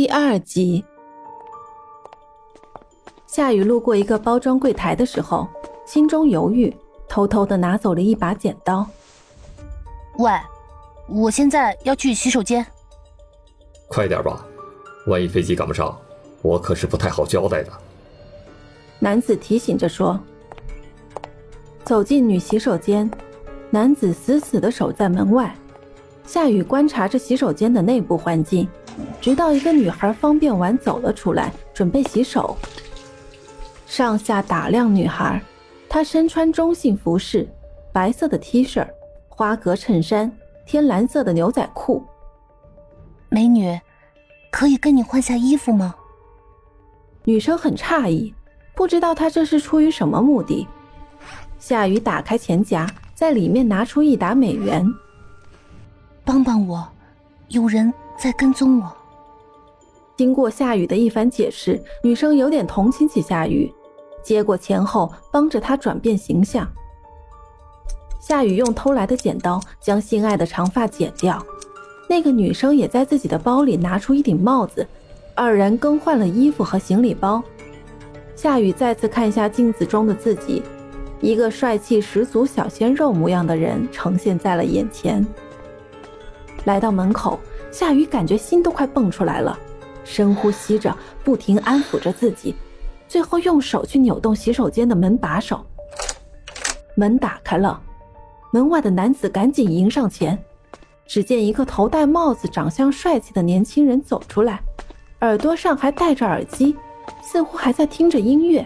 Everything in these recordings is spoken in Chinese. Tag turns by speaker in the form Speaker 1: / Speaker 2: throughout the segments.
Speaker 1: 第二集，夏雨路过一个包装柜台的时候，心中犹豫，偷偷的拿走了一把剪刀。
Speaker 2: 喂，我现在要去洗手间。
Speaker 3: 快点吧，万一飞机赶不上，我可是不太好交代的。
Speaker 1: 男子提醒着说。走进女洗手间，男子死死的守在门外。夏雨观察着洗手间的内部环境。直到一个女孩方便完走了出来，准备洗手。上下打量女孩，她身穿中性服饰，白色的 T 恤，花格衬衫，天蓝色的牛仔裤。
Speaker 2: 美女，可以跟你换下衣服吗？
Speaker 1: 女生很诧异，不知道她这是出于什么目的。夏雨打开钱夹，在里面拿出一沓美元。
Speaker 2: 帮帮我，有人。在跟踪我。
Speaker 1: 经过夏雨的一番解释，女生有点同情起夏雨，接过钱后帮着她转变形象。夏雨用偷来的剪刀将心爱的长发剪掉，那个女生也在自己的包里拿出一顶帽子，二人更换了衣服和行李包。夏雨再次看一下镜子中的自己，一个帅气十足、小鲜肉模样的人呈现在了眼前。来到门口。夏雨感觉心都快蹦出来了，深呼吸着，不停安抚着自己，最后用手去扭动洗手间的门把手。门打开了，门外的男子赶紧迎上前。只见一个头戴帽子、长相帅气的年轻人走出来，耳朵上还戴着耳机，似乎还在听着音乐。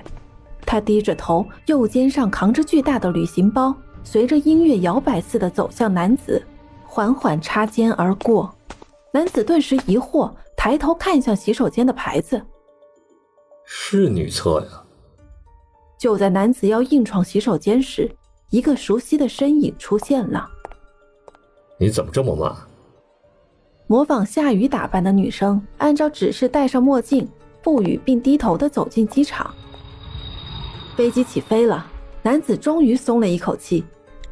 Speaker 1: 他低着头，右肩上扛着巨大的旅行包，随着音乐摇摆似的走向男子，缓缓擦肩而过。男子顿时疑惑，抬头看向洗手间的牌子，
Speaker 3: 是女厕呀。
Speaker 1: 就在男子要硬闯洗手间时，一个熟悉的身影出现了。
Speaker 3: 你怎么这么慢？
Speaker 1: 模仿夏雨打扮的女生按照指示戴上墨镜，不语并低头的走进机场。飞机起飞了，男子终于松了一口气，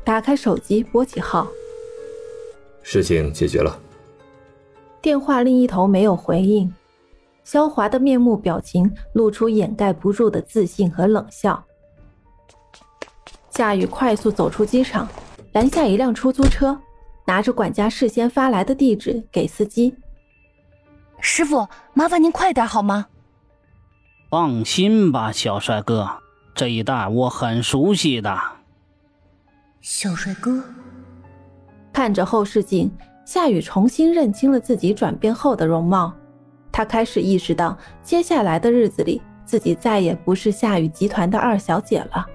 Speaker 1: 打开手机拨起号。
Speaker 3: 事情解决了。
Speaker 1: 电话另一头没有回应，肖华的面目表情露出掩盖不住的自信和冷笑。夏雨快速走出机场，拦下一辆出租车，拿着管家事先发来的地址给司机。
Speaker 2: 师傅，麻烦您快点好吗？
Speaker 4: 放心吧，小帅哥，这一带我很熟悉的。
Speaker 2: 小帅哥，
Speaker 1: 看着后视镜。夏雨重新认清了自己转变后的容貌，她开始意识到，接下来的日子里，自己再也不是夏雨集团的二小姐了，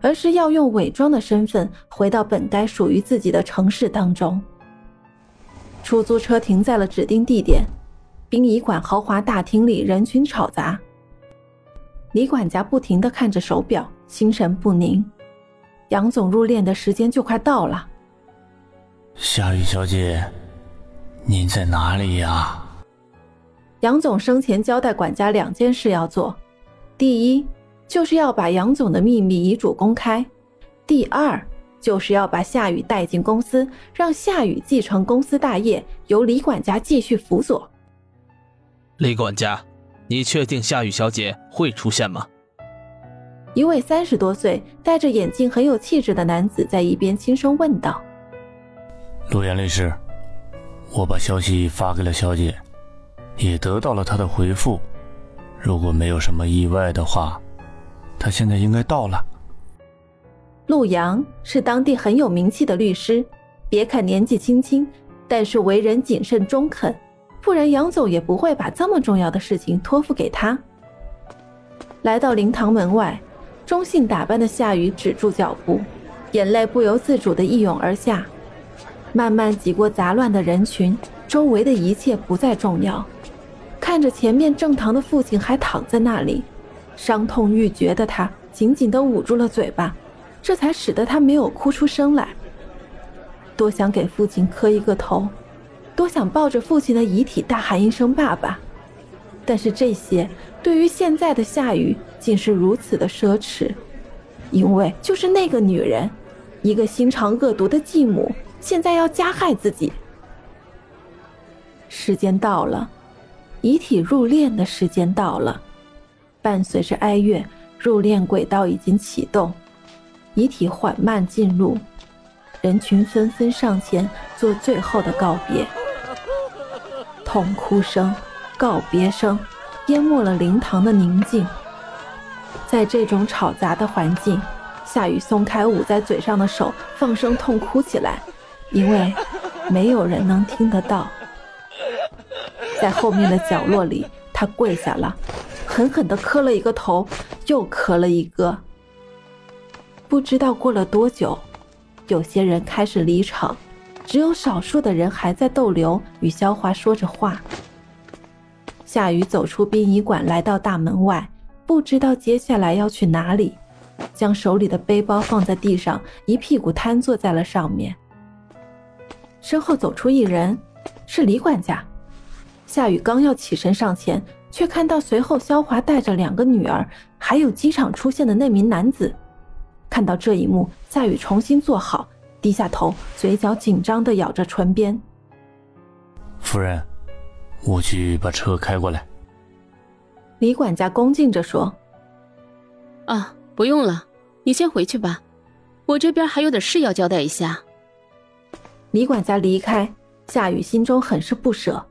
Speaker 1: 而是要用伪装的身份回到本该属于自己的城市当中。出租车停在了指定地点，殡仪馆豪华大厅里人群吵杂。李管家不停地看着手表，心神不宁。杨总入殓的时间就快到了。
Speaker 5: 夏雨小姐，您在哪里呀？
Speaker 1: 杨总生前交代管家两件事要做：第一，就是要把杨总的秘密遗嘱公开；第二，就是要把夏雨带进公司，让夏雨继承公司大业，由李管家继续辅佐。
Speaker 6: 李管家，你确定夏雨小姐会出现吗？
Speaker 1: 一位三十多岁、戴着眼镜、很有气质的男子在一边轻声问道。
Speaker 5: 陆岩律师，我把消息发给了小姐，也得到了她的回复。如果没有什么意外的话，她现在应该到了。
Speaker 1: 陆阳是当地很有名气的律师，别看年纪轻轻，但是为人谨慎中肯，不然杨总也不会把这么重要的事情托付给他。来到灵堂门外，中性打扮的夏雨止住脚步，眼泪不由自主的一涌而下。慢慢挤过杂乱的人群，周围的一切不再重要。看着前面正堂的父亲还躺在那里，伤痛欲绝的他紧紧地捂住了嘴巴，这才使得他没有哭出声来。多想给父亲磕一个头，多想抱着父亲的遗体大喊一声“爸爸”，但是这些对于现在的夏雨竟是如此的奢侈，因为就是那个女人，一个心肠恶毒的继母。现在要加害自己，时间到了，遗体入殓的时间到了，伴随着哀乐，入殓轨道已经启动，遗体缓慢进入，人群纷纷上前做最后的告别，痛哭声、告别声淹没了灵堂的宁静。在这种吵杂的环境，夏雨松开捂在嘴上的手，放声痛哭起来，因为没有人能听得到。在后面的角落里，他跪下了，狠狠地磕了一个头，又磕了一个。不知道过了多久，有些人开始离场，只有少数的人还在逗留，与萧华说着话。夏雨走出殡仪馆，来到大门外。不知道接下来要去哪里，将手里的背包放在地上，一屁股瘫坐在了上面。身后走出一人，是李管家。夏雨刚要起身上前，却看到随后肖华带着两个女儿，还有机场出现的那名男子。看到这一幕，夏雨重新坐好，低下头，嘴角紧张的咬着唇边。
Speaker 5: 夫人，我去把车开过来。
Speaker 1: 李管家恭敬着说：“
Speaker 7: 啊，不用了，你先回去吧，我这边还有点事要交代一下。”
Speaker 1: 李管家离开，夏雨心中很是不舍。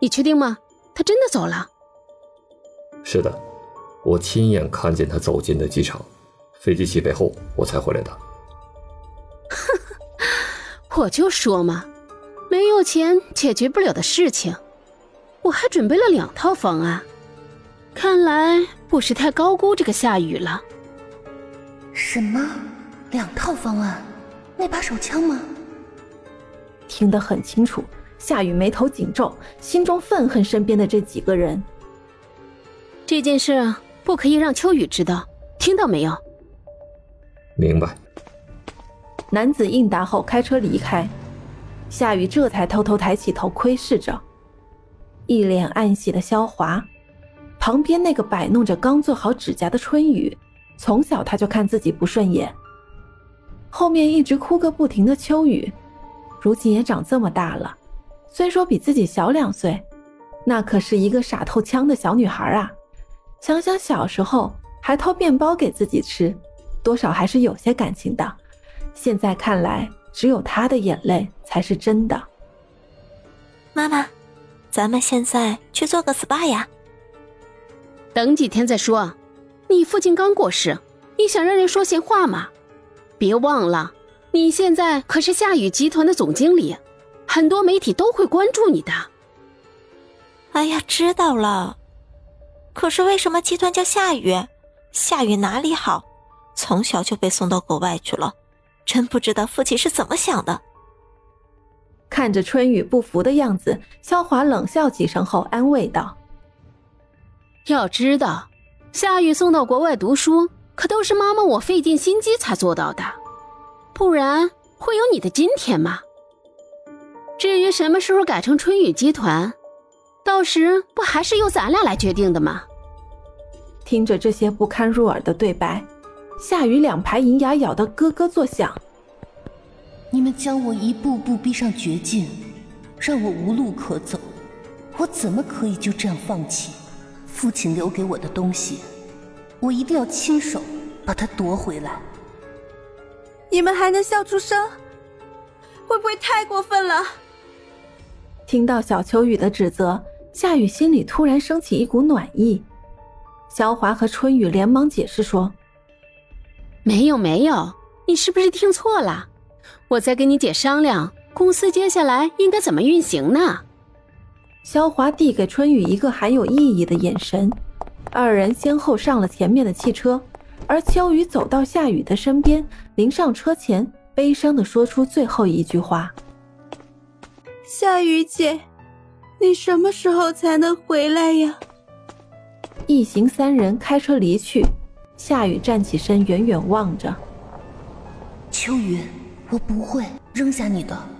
Speaker 7: 你确定吗？他真的走了？
Speaker 3: 是的，我亲眼看见他走进的机场，飞机起飞后我才回来的。
Speaker 7: 我就说嘛，没有钱解决不了的事情。我还准备了两套方案，看来不是太高估这个夏雨了。
Speaker 2: 什么？两套方案？那把手枪吗？
Speaker 1: 听得很清楚。夏雨眉头紧皱，心中愤恨身边的这几个人。
Speaker 7: 这件事不可以让秋雨知道，听到没有？
Speaker 3: 明白。
Speaker 1: 男子应答后开车离开，夏雨这才偷偷抬起头窥视着。一脸暗喜的萧华，旁边那个摆弄着刚做好指甲的春雨，从小他就看自己不顺眼。后面一直哭个不停的秋雨，如今也长这么大了，虽说比自己小两岁，那可是一个傻透腔的小女孩啊！想想小时候还偷面包给自己吃，多少还是有些感情的。现在看来，只有她的眼泪才是真的。
Speaker 8: 妈妈。咱们现在去做个 SPA 呀？
Speaker 7: 等几天再说。你父亲刚过世，你想让人说闲话吗？别忘了，你现在可是夏雨集团的总经理，很多媒体都会关注你的。
Speaker 8: 哎呀，知道了。可是为什么集团叫夏雨？夏雨哪里好？从小就被送到国外去了，真不知道父亲是怎么想的。
Speaker 1: 看着春雨不服的样子，肖华冷笑几声后安慰道：“
Speaker 7: 要知道，夏雨送到国外读书，可都是妈妈我费尽心机才做到的，不然会有你的今天吗？至于什么时候改成春雨集团，到时不还是由咱俩来决定的吗？”
Speaker 1: 听着这些不堪入耳的对白，夏雨两排银牙咬得咯咯作响。
Speaker 2: 你们将我一步步逼上绝境，让我无路可走，我怎么可以就这样放弃父亲留给我的东西？我一定要亲手把它夺回来！
Speaker 9: 你们还能笑出声？会不会太过分了？
Speaker 1: 听到小秋雨的指责，夏雨心里突然升起一股暖意。萧华和春雨连忙解释说：“
Speaker 7: 没有，没有，你是不是听错了？”我在跟你姐商量，公司接下来应该怎么运行呢？
Speaker 1: 萧华递给春雨一个含有意义的眼神，二人先后上了前面的汽车，而秋雨走到夏雨的身边，临上车前，悲伤的说出最后一句话：“
Speaker 9: 夏雨姐，你什么时候才能回来呀？”
Speaker 1: 一行三人开车离去，夏雨站起身，远远望着
Speaker 2: 秋雨。我不会扔下你的。